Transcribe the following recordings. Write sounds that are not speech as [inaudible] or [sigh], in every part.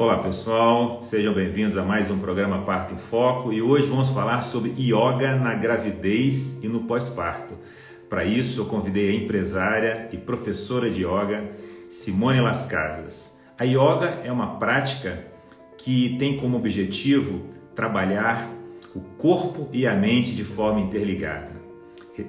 Olá pessoal, sejam bem-vindos a mais um programa Parto em Foco e hoje vamos falar sobre yoga na gravidez e no pós-parto. Para isso, eu convidei a empresária e professora de yoga Simone Las Casas. A yoga é uma prática que tem como objetivo trabalhar o corpo e a mente de forma interligada,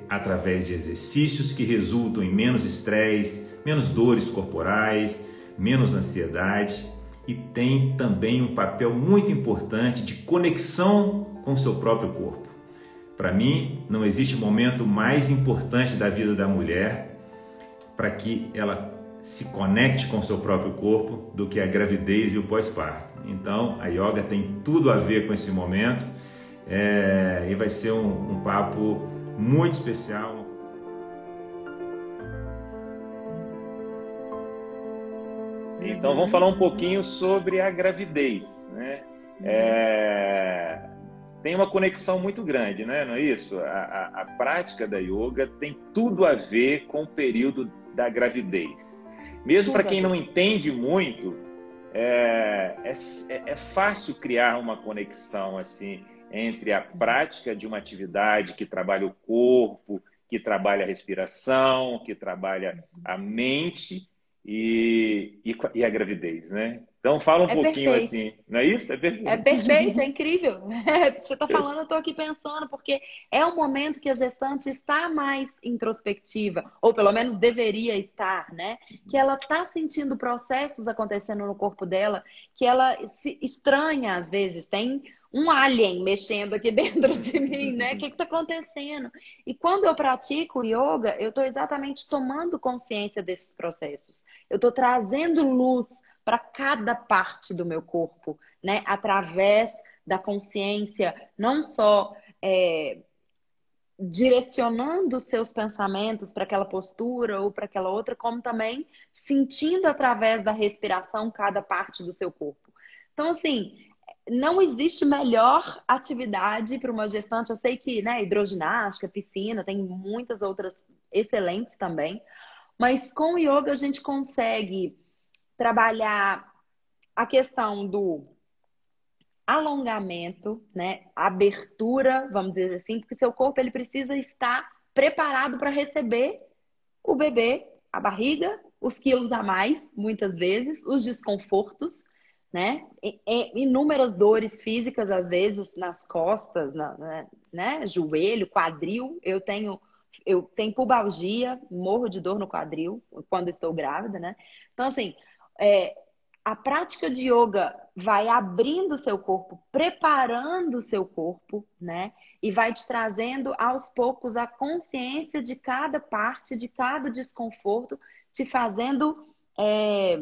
através de exercícios que resultam em menos estresse, menos dores corporais, menos ansiedade e tem também um papel muito importante de conexão com o seu próprio corpo. Para mim, não existe momento mais importante da vida da mulher para que ela se conecte com o seu próprio corpo do que a gravidez e o pós-parto. Então, a yoga tem tudo a ver com esse momento é, e vai ser um, um papo muito especial. Então vamos falar um pouquinho sobre a gravidez, né? É... Tem uma conexão muito grande, né? Não é isso? A, a, a, prática da yoga tem tudo a ver com o período da gravidez. Mesmo para quem não entende muito, é, é, é, é fácil criar uma conexão assim entre a prática de uma atividade que trabalha o corpo, que trabalha a respiração, que trabalha a mente e, e, e a gravidez, né? Então fala um é pouquinho perfeito. assim, não é isso? É perfeito. É perfeito, é incrível. [laughs] Você está falando, eu estou aqui pensando, porque é um momento que a gestante está mais introspectiva, ou pelo menos deveria estar, né? Que ela está sentindo processos acontecendo no corpo dela, que ela se estranha às vezes, tem um alien mexendo aqui [laughs] dentro de mim, né? O que está acontecendo? E quando eu pratico yoga, eu estou exatamente tomando consciência desses processos. Eu estou trazendo luz para cada parte do meu corpo, né? Através da consciência, não só é, direcionando os seus pensamentos para aquela postura ou para aquela outra, como também sentindo através da respiração cada parte do seu corpo. Então, assim, não existe melhor atividade para uma gestante. Eu sei que, né, hidroginástica, piscina, tem muitas outras excelentes também. Mas com o yoga a gente consegue trabalhar a questão do alongamento, né, abertura, vamos dizer assim, porque seu corpo ele precisa estar preparado para receber o bebê, a barriga, os quilos a mais, muitas vezes, os desconfortos né? inúmeras dores físicas, às vezes, nas costas, na, né? né? Joelho, quadril. Eu tenho, eu tenho pubalgia, morro de dor no quadril quando estou grávida, né? Então, assim, é, a prática de yoga vai abrindo o seu corpo, preparando o seu corpo, né? E vai te trazendo aos poucos a consciência de cada parte, de cada desconforto, te fazendo é,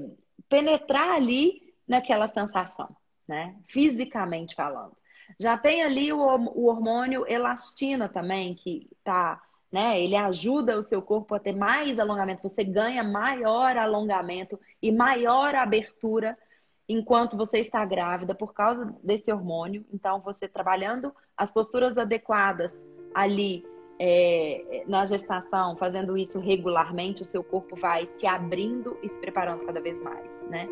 penetrar ali naquela sensação, né? Fisicamente falando. Já tem ali o, hormônio elastina também, que tá, né? Ele ajuda o seu corpo a ter mais alongamento. Você ganha maior alongamento e maior abertura enquanto você está grávida por causa desse hormônio. Então, você trabalhando as posturas adequadas ali é, na gestação, fazendo isso regularmente, o seu corpo vai se abrindo e se preparando cada vez mais, né?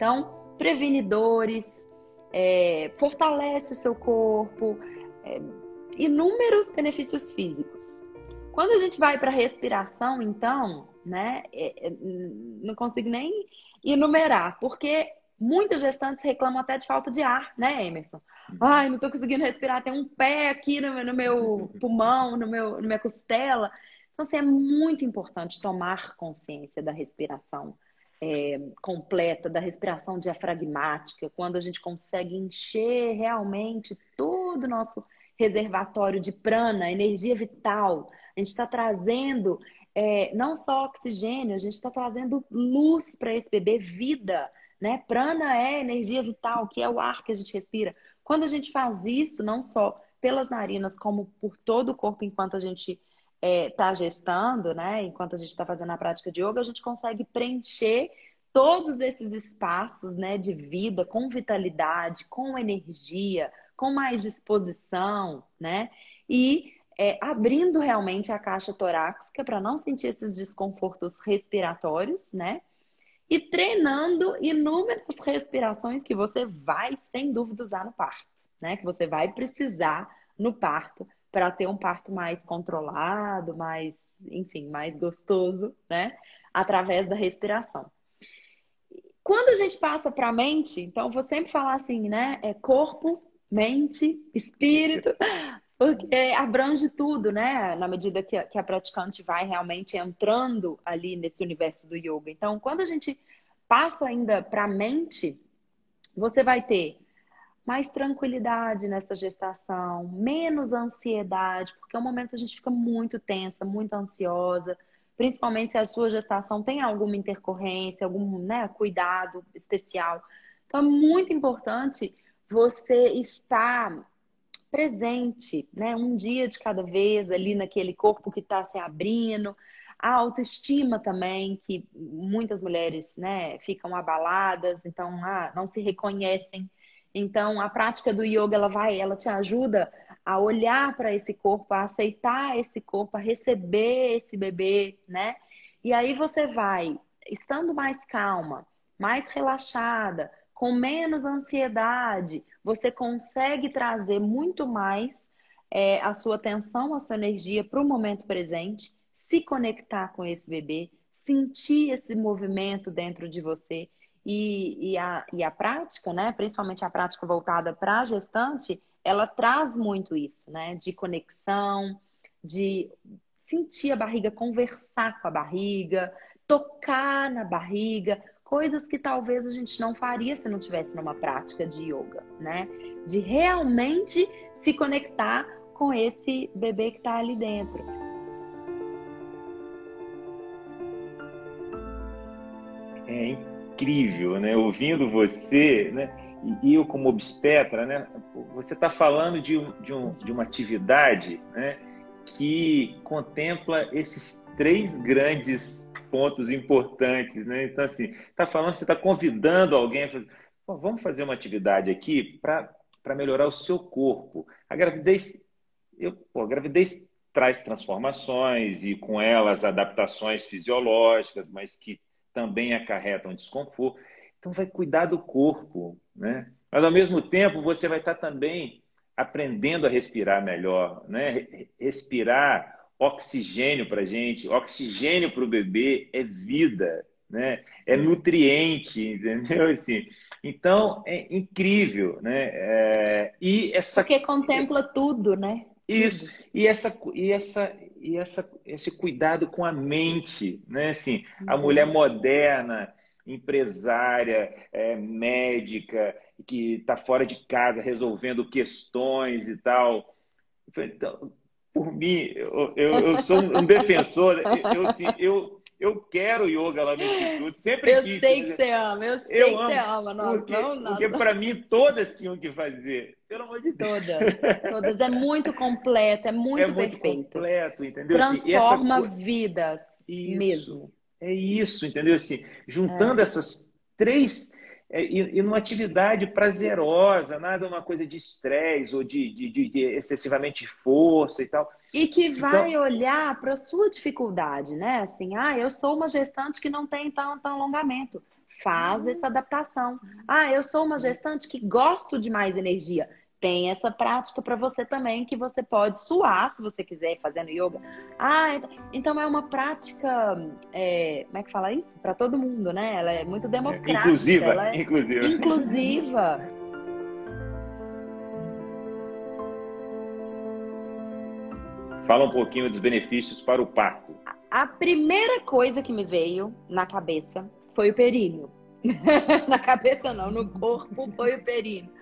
Então, prevenidores, é, fortalece o seu corpo, é, inúmeros benefícios físicos. Quando a gente vai para a respiração, então, né, é, é, não consigo nem enumerar, porque muitas gestantes reclamam até de falta de ar, né, Emerson? Ai, não estou conseguindo respirar, tem um pé aqui no, no meu [laughs] pulmão, no meu, na minha costela. Então, assim, é muito importante tomar consciência da respiração é, completa da respiração diafragmática, quando a gente consegue encher realmente todo o nosso reservatório de prana, energia vital. A gente está trazendo é, não só oxigênio, a gente está trazendo luz para esse bebê, vida. Né? Prana é energia vital, que é o ar que a gente respira. Quando a gente faz isso, não só pelas narinas, como por todo o corpo enquanto a gente está é, tá gestando, né? Enquanto a gente está fazendo a prática de yoga, a gente consegue preencher todos esses espaços, né, de vida com vitalidade, com energia, com mais disposição, né? E é, abrindo realmente a caixa torácica para não sentir esses desconfortos respiratórios, né? E treinando inúmeras respirações que você vai, sem dúvida, usar no parto, né? Que você vai precisar no parto para ter um parto mais controlado, mais, enfim, mais gostoso, né? Através da respiração. Quando a gente passa para a mente, então vou sempre falar assim, né? É corpo, mente, espírito, [laughs] porque abrange tudo, né? Na medida que a, que a praticante vai realmente entrando ali nesse universo do yoga. Então, quando a gente passa ainda para a mente, você vai ter mais tranquilidade nessa gestação, menos ansiedade, porque é um momento que a gente fica muito tensa, muito ansiosa, principalmente se a sua gestação tem alguma intercorrência, algum né, cuidado especial. Então, é muito importante você estar presente, né? Um dia de cada vez ali naquele corpo que está se abrindo. A autoestima também, que muitas mulheres, né, ficam abaladas, então ah, não se reconhecem. Então, a prática do yoga, ela vai, ela te ajuda a olhar para esse corpo, a aceitar esse corpo, a receber esse bebê, né? E aí você vai, estando mais calma, mais relaxada, com menos ansiedade, você consegue trazer muito mais é, a sua atenção, a sua energia para o momento presente, se conectar com esse bebê, sentir esse movimento dentro de você. E, e, a, e a prática, né, principalmente a prática voltada para a gestante, ela traz muito isso, né, de conexão, de sentir a barriga, conversar com a barriga, tocar na barriga, coisas que talvez a gente não faria se não tivesse numa prática de yoga, né? De realmente se conectar com esse bebê que está ali dentro. É incrível, né? Ouvindo você, né? E eu como obstetra, né? Você está falando de, um, de, um, de uma atividade, né? Que contempla esses três grandes pontos importantes, né? Então, assim, está falando, você está convidando alguém, vamos fazer uma atividade aqui para melhorar o seu corpo. A gravidez, eu, pô, a gravidez traz transformações e com elas adaptações fisiológicas, mas que também acarretam desconforto. Então, vai cuidar do corpo, né? Mas, ao mesmo tempo, você vai estar também aprendendo a respirar melhor, né? Respirar oxigênio para a gente, oxigênio para o bebê é vida, né? é nutriente, entendeu? Assim, então, é incrível. Né? É, e essa... Porque contempla tudo, né? Isso, e, essa, e, essa, e essa, esse cuidado com a mente, né? Assim, a uhum. mulher moderna, empresária, é, médica, que está fora de casa resolvendo questões e tal. Então, por mim, eu, eu, eu sou um defensor, eu, assim, eu, eu quero yoga lá no Instituto, sempre eu quis. Eu sei que você ama, eu sei eu que amo, você ama. Não, porque, não, porque para mim todas tinham que fazer, pelo amor de Deus. Todas, todas. É muito completo, é muito, é muito perfeito. completo, entendeu? Assim, Transforma assim, vidas isso, mesmo. É isso, entendeu? Assim, juntando é. essas três e, e numa atividade prazerosa, nada uma coisa de estresse ou de, de, de, de, excessivamente força e tal. E que então vai então... olhar para a sua dificuldade, né? Assim, ah, eu sou uma gestante que não tem tanto alongamento. Faz essa adaptação. Ah, eu sou uma gestante que gosto de mais energia tem essa prática para você também, que você pode suar se você quiser fazendo yoga. Ah, então, é uma prática, é, como é que fala isso? Para todo mundo, né? Ela é muito democrática. Inclusiva, é inclusiva. Inclusiva. Fala um pouquinho dos benefícios para o parto. A primeira coisa que me veio na cabeça foi o períneo. [laughs] na cabeça não, no corpo foi o períneo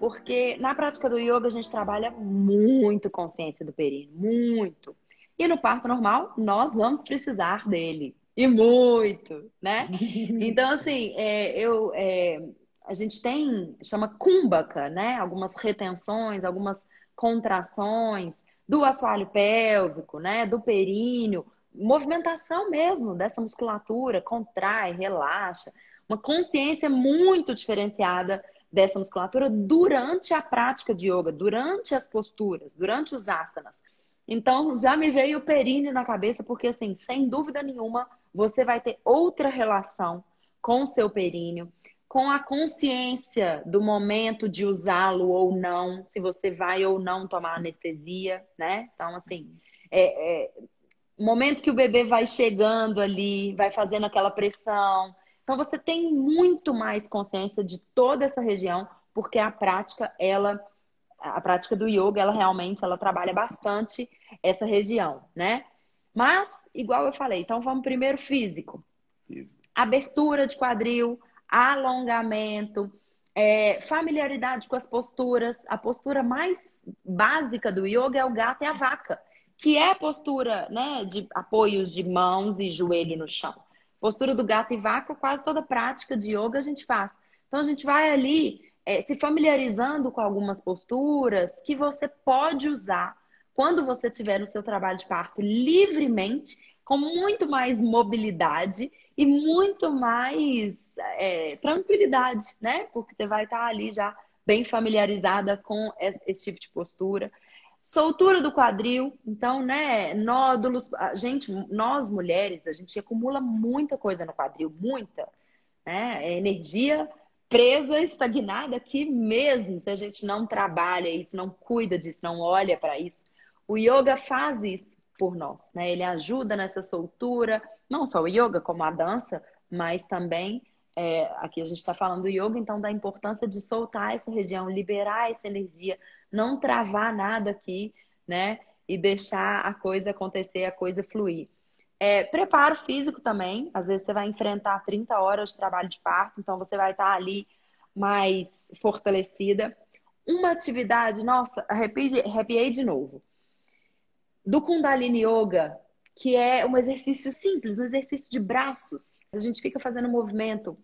porque na prática do yoga a gente trabalha muito consciência do períneo, muito. E no parto normal, nós vamos precisar dele. E muito, né? [laughs] Então, assim, é, eu, é, a gente tem, chama kumbhaka, né? Algumas retenções, algumas contrações do assoalho pélvico, né? Do períneo, movimentação mesmo dessa musculatura, contrai, relaxa. Uma consciência muito diferenciada dessa musculatura durante a prática de yoga, durante as posturas, durante os asanas. Então, já me veio o períneo na cabeça, porque, assim, sem dúvida nenhuma, você vai ter outra relação com o seu períneo, com a consciência do momento de usá-lo ou não, se você vai ou não tomar anestesia, né? Então, assim, é, é, momento que o bebê vai chegando ali, vai fazendo aquela pressão. Então, você tem muito mais consciência de toda essa região, porque a prática, ela a prática do yoga, ela realmente ela trabalha bastante essa região, né? Mas, igual eu falei, então vamos primeiro físico. Abertura de quadril, alongamento, é, familiaridade com as posturas. A postura mais básica do yoga é o gato e a vaca, que é a postura né, de apoios de mãos e joelho no chão. Postura do gato e vaca, quase toda prática de yoga a gente faz. Então a gente vai ali é, se familiarizando com algumas posturas que você pode usar quando você tiver no seu trabalho de parto livremente, com muito mais mobilidade e muito mais é, tranquilidade, né? Porque você vai estar ali já bem familiarizada com esse tipo de postura. Soltura do quadril, então, né, nódulos, a gente, nós mulheres, a gente acumula muita coisa no quadril, muita, né? É energia presa, estagnada aqui mesmo, se a gente não trabalha isso, não cuida disso, não olha para isso. O yoga faz isso por nós, né? Ele ajuda nessa soltura, não só o yoga, como a dança, mas também é, aqui a gente está falando do yoga, então da importância de soltar essa região, liberar essa energia, não travar nada aqui, né? E deixar a coisa acontecer, a coisa fluir. É, preparo físico também. Às vezes você vai enfrentar 30 horas de trabalho de parto, então você vai estar ali mais fortalecida. Uma atividade, nossa, arrepiei, de novo. Do Kundalini Yoga, que é um exercício simples, um exercício de braços. A gente fica fazendo movimento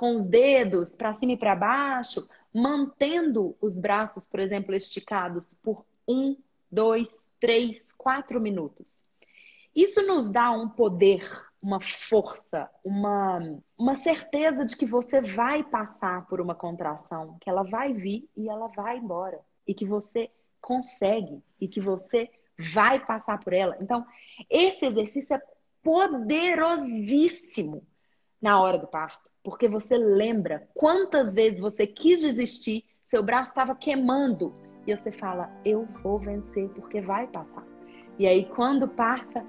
com os dedos para cima e para baixo, mantendo os braços, por exemplo, esticados por um, dois, três, quatro minutos. Isso nos dá um poder, uma força, uma, uma certeza de que você vai passar por uma contração, que ela vai vir e ela vai embora. E que você consegue e que você vai passar por ela. Então, esse exercício é poderosíssimo na hora do parto, porque você lembra quantas vezes você quis desistir, seu braço estava queimando e você fala: Eu vou vencer porque vai passar. E aí, quando passa,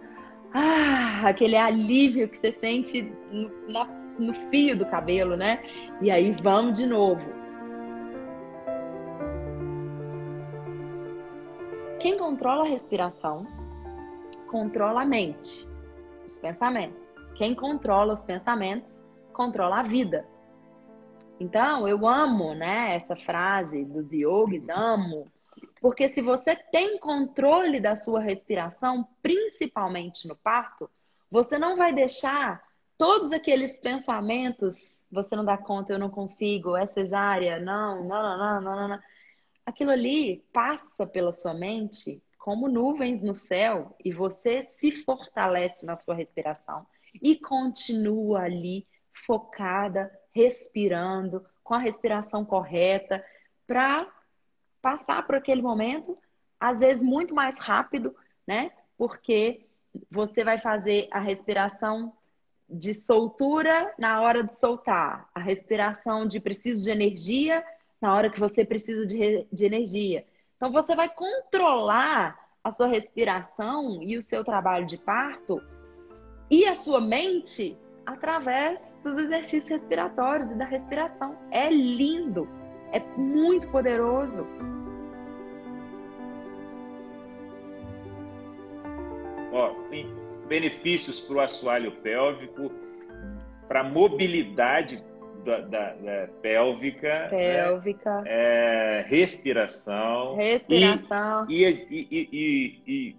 ah, aquele alívio que você sente no, na, no fio do cabelo, né? E aí vamos de novo. Quem controla a respiração controla a mente, os pensamentos. Quem controla os pensamentos controla a vida. Então, eu amo, né, essa frase dos yogis, amo porque se você tem controle da sua respiração, principalmente no parto, você não vai deixar todos aqueles pensamentos, você não dá conta, eu não consigo, é cesárea, não, não, não, não, não, não. Aquilo ali passa pela sua mente como nuvens no céu e você se fortalece na sua respiração e continua ali focada, respirando, com a respiração correta, para passar por aquele momento, às vezes muito mais rápido, né? Porque você vai fazer a respiração de soltura na hora de soltar, a respiração de preciso de energia na hora que você precisa de, de energia. Então você vai controlar a sua respiração e o seu trabalho de parto e a sua mente através dos exercícios respiratórios e da respiração. É lindo, é muito poderoso. Ó, tem benefícios para o assoalho pélvico, para a mobilidade da, da, da, pélvica, pélvica. Né? É, respiração, respiração e, e, e,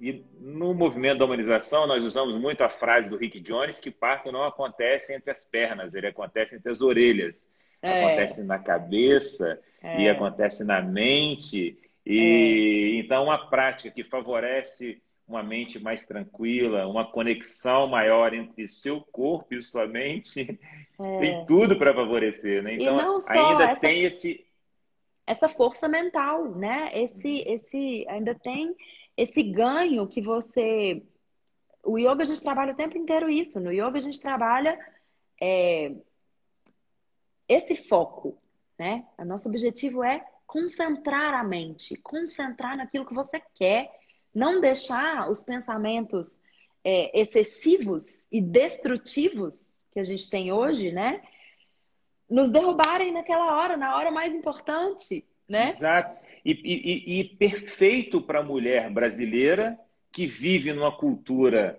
e, no movimento da humanização nós usamos muito a frase do Rick Jones que parto não acontece entre as pernas, ele acontece entre as orelhas, é. acontece na cabeça é. e acontece na mente e é. então uma prática que favorece uma mente mais tranquila, uma conexão maior entre seu corpo e sua mente, é. [laughs] tem tudo para favorecer, né? Então ainda essa, tem esse essa força mental, né? Esse esse ainda tem esse ganho que você. O yoga a gente trabalha o tempo inteiro isso. No yoga a gente trabalha é... esse foco, né? O nosso objetivo é concentrar a mente, concentrar naquilo que você quer, não deixar os pensamentos é, excessivos e destrutivos que a gente tem hoje, né? Nos derrubarem naquela hora, na hora mais importante, né? Exato. E, e, e perfeito para a mulher brasileira que vive numa cultura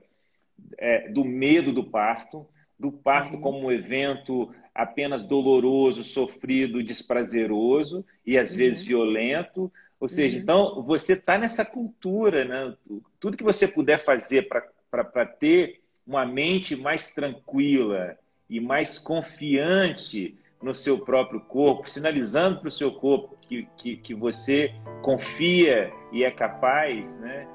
é, do medo do parto, do parto uhum. como um evento apenas doloroso, sofrido, desprazeroso e às uhum. vezes violento. Ou seja, uhum. então você está nessa cultura, né? Tudo que você puder fazer para ter uma mente mais tranquila e mais confiante no seu próprio corpo, sinalizando para o seu corpo que, que, que você confia e é capaz, né?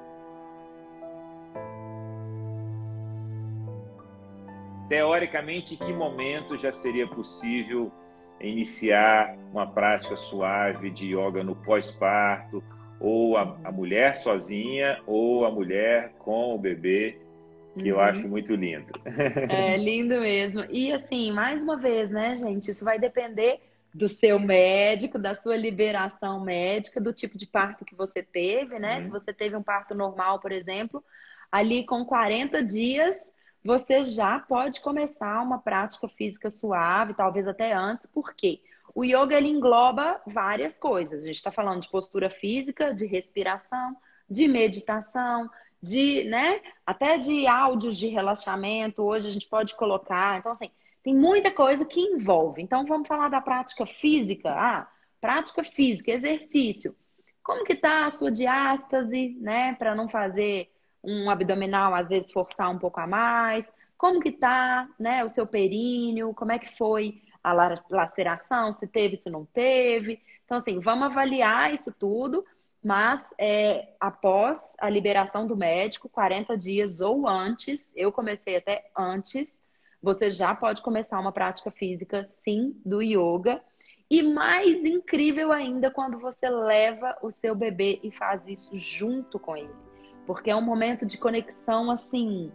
teoricamente, em que momento já seria possível iniciar uma prática suave de yoga no pós-parto, ou a, a, mulher sozinha, ou a mulher com o bebê, que uhum. eu acho muito lindo. É [laughs] lindo mesmo. E assim, mais uma vez, né, gente, isso vai depender do seu médico, da sua liberação médica, do tipo de parto que você teve, né? Uhum. Se você teve um parto normal, por exemplo, ali com 40 dias, você já pode começar uma prática física suave, talvez até antes, porque o yoga ele engloba várias coisas. A gente está falando de postura física, de respiração, de meditação, de, né, até de áudios de relaxamento. Hoje a gente pode colocar. Então, assim, tem muita coisa que envolve. Então, vamos falar da prática física. Ah, prática física, exercício. Como que tá a sua diástase, né, para não fazer um abdominal, às vezes forçar um pouco a mais? Como que tá, né, o seu períneo? Como é que foi a laceração? Se teve, se não teve? Então, assim, vamos avaliar isso tudo, mas é, após a liberação do médico, 40 dias ou antes, eu comecei até antes, você já pode começar uma prática física, sim, do yoga. E mais incrível ainda quando você leva o seu bebê e faz isso junto com ele porque é um momento de conexão assim.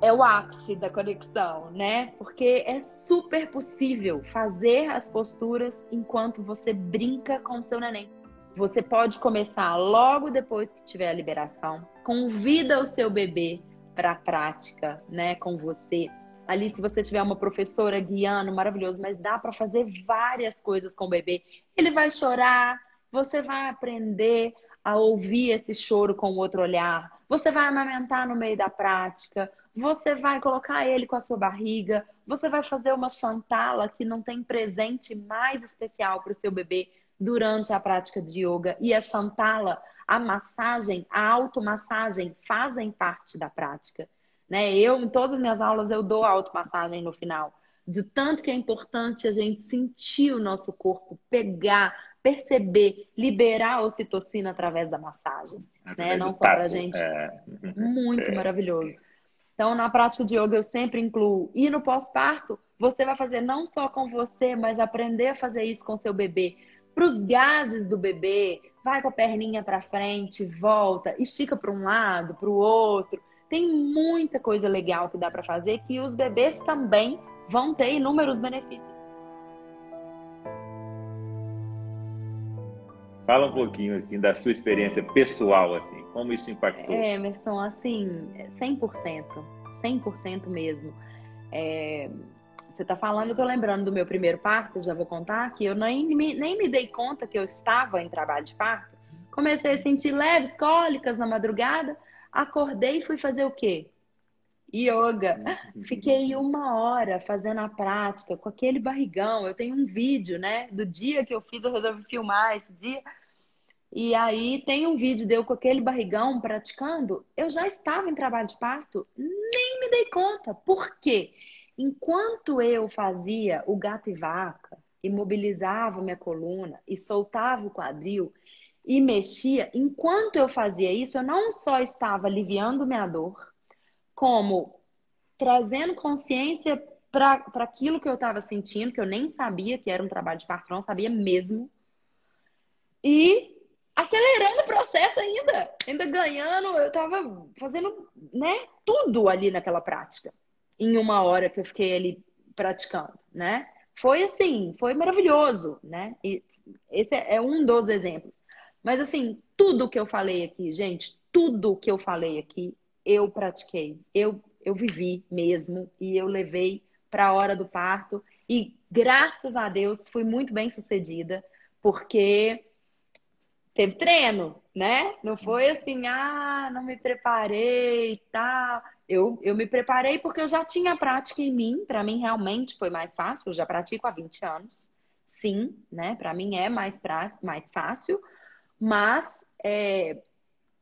É o ápice da conexão, né? Porque é super possível fazer as posturas enquanto você brinca com o seu neném. Você pode começar logo depois que tiver a liberação. Convida o seu bebê para a prática, né, com você. Ali, se você tiver uma professora guiando, maravilhoso, mas dá para fazer várias coisas com o bebê. Ele vai chorar, você vai aprender a ouvir esse choro com outro olhar. Você vai amamentar no meio da prática. Você vai colocar ele com a sua barriga. Você vai fazer uma chantala que não tem presente mais especial para o seu bebê durante a prática de yoga. E a chantala, a massagem, a automassagem fazem parte da prática. Né? Eu, em todas as minhas aulas, eu dou automassagem no final. De tanto que é importante a gente sentir o nosso corpo, pegar, perceber, liberar a ocitocina através da massagem, né? Não só para a gente. É. Muito [laughs] é. maravilhoso. Então, na prática de yoga, eu sempre incluo. E no pós-parto, você vai fazer não só com você, mas aprender a fazer isso com seu bebê. Para os gases do bebê, vai com a perninha para frente, volta, estica para um lado, para o outro. Tem muita coisa legal que dá para fazer que os bebês também vão ter inúmeros benefícios. Fala um pouquinho assim da sua experiência pessoal assim, como isso impactou? É, Emerson, assim, 100%, 100% mesmo. É, você está falando, eu tô lembrando do meu primeiro parto, já vou contar que eu nem me, nem me dei conta que eu estava em trabalho de parto. Comecei a sentir leves cólicas na madrugada, acordei e fui fazer o quê? Yoga. Fiquei uma hora fazendo a prática com aquele barrigão. Eu tenho um vídeo, né? Do dia que eu fiz, eu resolvi filmar esse dia. E aí tem um vídeo de eu com aquele barrigão praticando. Eu já estava em trabalho de parto, nem me dei conta. Por quê? Enquanto eu fazia o gato e vaca, imobilizava minha coluna e soltava o quadril e mexia, enquanto eu fazia isso, eu não só estava aliviando minha dor, como trazendo consciência para aquilo que eu estava sentindo, que eu nem sabia que era um trabalho de parto, não sabia mesmo. E acelerando o processo ainda, ainda ganhando, eu estava fazendo, né, tudo ali naquela prática, em uma hora que eu fiquei ali praticando, né? Foi assim, foi maravilhoso, né? E esse é um dos exemplos. Mas assim, tudo que eu falei aqui, gente, tudo que eu falei aqui, eu pratiquei, eu eu vivi mesmo e eu levei para a hora do parto e graças a Deus fui muito bem sucedida, porque teve treino, né? Não foi assim, ah, não me preparei e tal. Eu, eu me preparei porque eu já tinha prática em mim, para mim realmente foi mais fácil, eu já pratico há 20 anos. Sim, né? Para mim é mais, pra, mais fácil, mas é,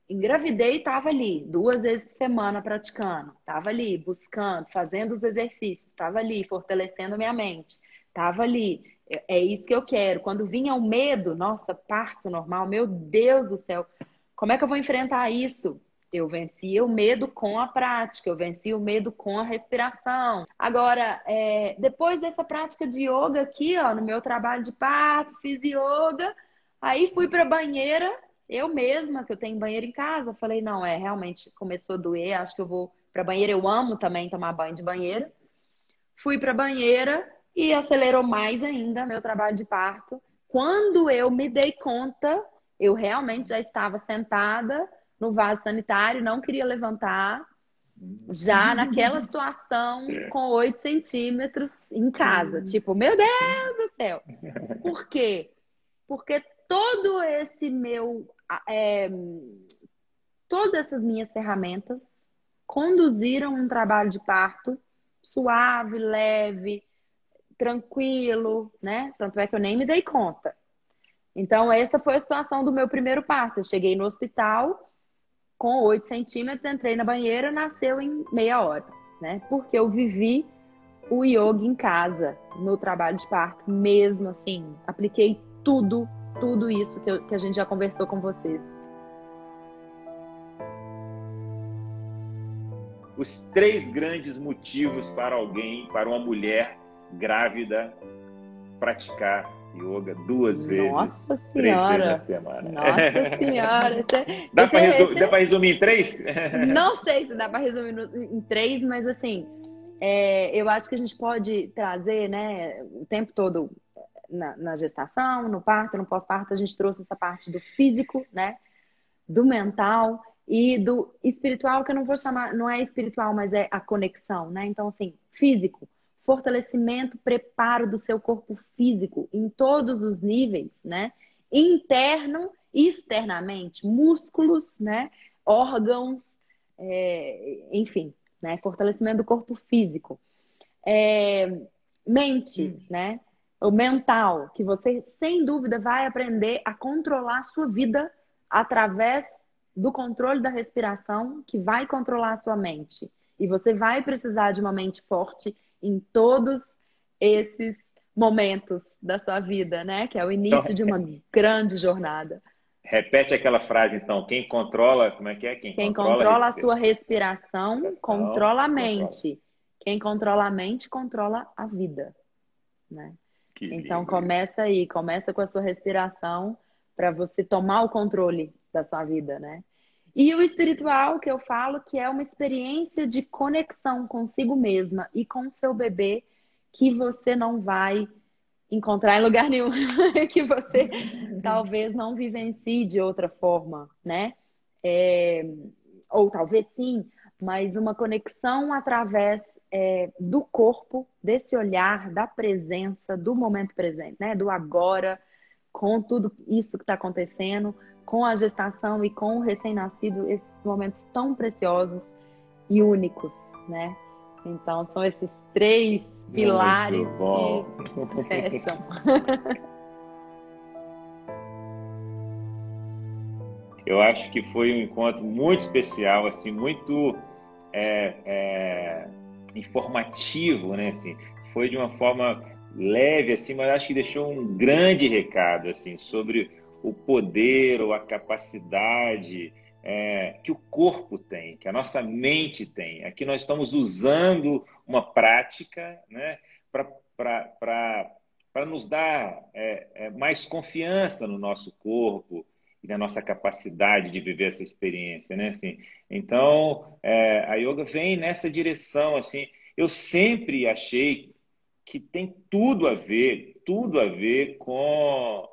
engravidei e estava ali duas vezes por semana praticando, estava ali buscando, fazendo os exercícios, estava ali fortalecendo minha mente, estava ali. É, é isso que eu quero. Quando vinha o medo, nossa, parto normal, meu Deus do céu, como é que eu vou enfrentar isso? Eu vencia o medo com a prática, eu venci o medo com a respiração. Agora, é, depois dessa prática de yoga aqui, ó, no meu trabalho de parto, fiz yoga, aí fui para banheira eu mesma, que eu tenho banheiro em casa, falei, não, é, realmente começou a doer, acho que eu vou para banheira. Eu amo também tomar banho de banheira. Fui para banheira e acelerou mais ainda meu trabalho de parto. Quando eu me dei conta, eu realmente já estava sentada no vaso sanitário, não queria levantar, já naquela situação com 8 centímetros em casa. Tipo, meu Deus do céu! Por quê? Porque todo esse meu é, todas essas minhas ferramentas conduziram um trabalho de parto suave, leve, tranquilo, né? Tanto é que eu nem me dei conta. Então, essa foi a situação do meu primeiro parto. Eu cheguei no hospital com 8 centímetros, entrei na banheira, nasceu em meia hora, né? Porque eu vivi o yoga em casa, no trabalho de parto, mesmo assim. Apliquei tudo tudo isso que, eu, que a gente já conversou com vocês. Os três grandes motivos para alguém, para uma mulher grávida, praticar yoga duas vezes, Nossa três senhora. vezes na semana. Nossa [laughs] senhora. Esse, dá para esse, resumir, em três? [laughs] Não sei se dá para resumir em três, mas assim, é, eu acho que a gente pode trazer, né, o tempo todo na, na gestação, no parto, no pós-parto, a gente trouxe essa parte do físico, né? Do mental e do espiritual, que eu não vou chamar, não é espiritual, mas é a conexão, né? Então, assim, físico, fortalecimento, preparo do seu corpo físico em todos os níveis, né? Interno e externamente, músculos, né? Órgãos, é, enfim, né? Fortalecimento do corpo físico. É, mente, hum. né? o mental, que você sem dúvida vai aprender a controlar a sua vida através do controle da respiração, que vai controlar a sua mente. E você vai precisar de uma mente forte em todos esses momentos da sua vida, né? Que é o início então, de uma grande jornada. Repete aquela frase, então. Quem controla, como é que é? Quem, Quem controla, controla a, a, sua respiração, respiração controla a mente. Controla. Quem controla a mente, controla a vida, né? Que então lindo. começa aí, começa com a sua respiração para você tomar o controle da sua vida, né? E o espiritual que eu falo que é uma experiência de conexão consigo mesma e com o seu bebê que você não vai encontrar em lugar nenhum, [laughs] que você [laughs] talvez não vivencie de outra forma, né? É... ou talvez sim, mas uma conexão através é, do corpo, desse olhar, da presença, do momento presente, né? Do agora, com tudo isso que está acontecendo, com a gestação e com o recém-nascido, esses momentos tão preciosos e únicos, né? Então são esses três pilares que [laughs] fecham. Eu acho que foi um encontro muito especial, assim, muito é, é informativo, né? Assim, foi de uma forma leve, assim, mas acho que deixou um grande recado, assim, sobre o poder ou a capacidade é, que o corpo tem, que a nossa mente tem. Aqui nós estamos usando uma prática, né, para nos dar é, é, mais confiança no nosso corpo e na nossa capacidade de viver essa experiência, né? Assim, então, é, a yoga vem nessa direção, assim. Eu sempre achei que tem tudo a ver, tudo a ver com,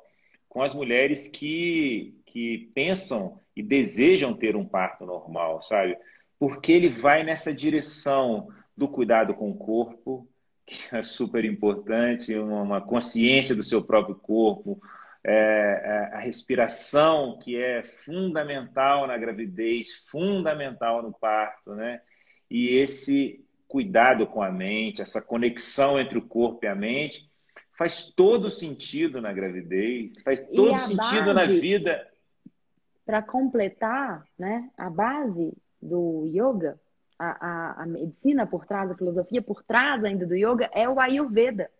com as mulheres que, que pensam e desejam ter um parto normal, sabe? Porque ele vai nessa direção do cuidado com o corpo, que é super importante, uma consciência do seu próprio corpo, é, é, a respiração, que é fundamental na gravidez, fundamental no parto, né? E esse cuidado com a mente, essa conexão entre o corpo e a mente, faz todo sentido na gravidez, faz todo sentido base, na vida. Para completar, né, a base do yoga, a, a, a medicina por trás, a filosofia por trás ainda do yoga é o Ayurveda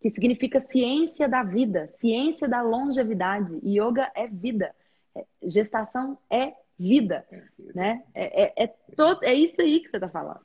que significa ciência da vida, ciência da longevidade. Yoga é vida. É, gestação é vida, é, né? É, é, é, todo, é isso aí que você está falando.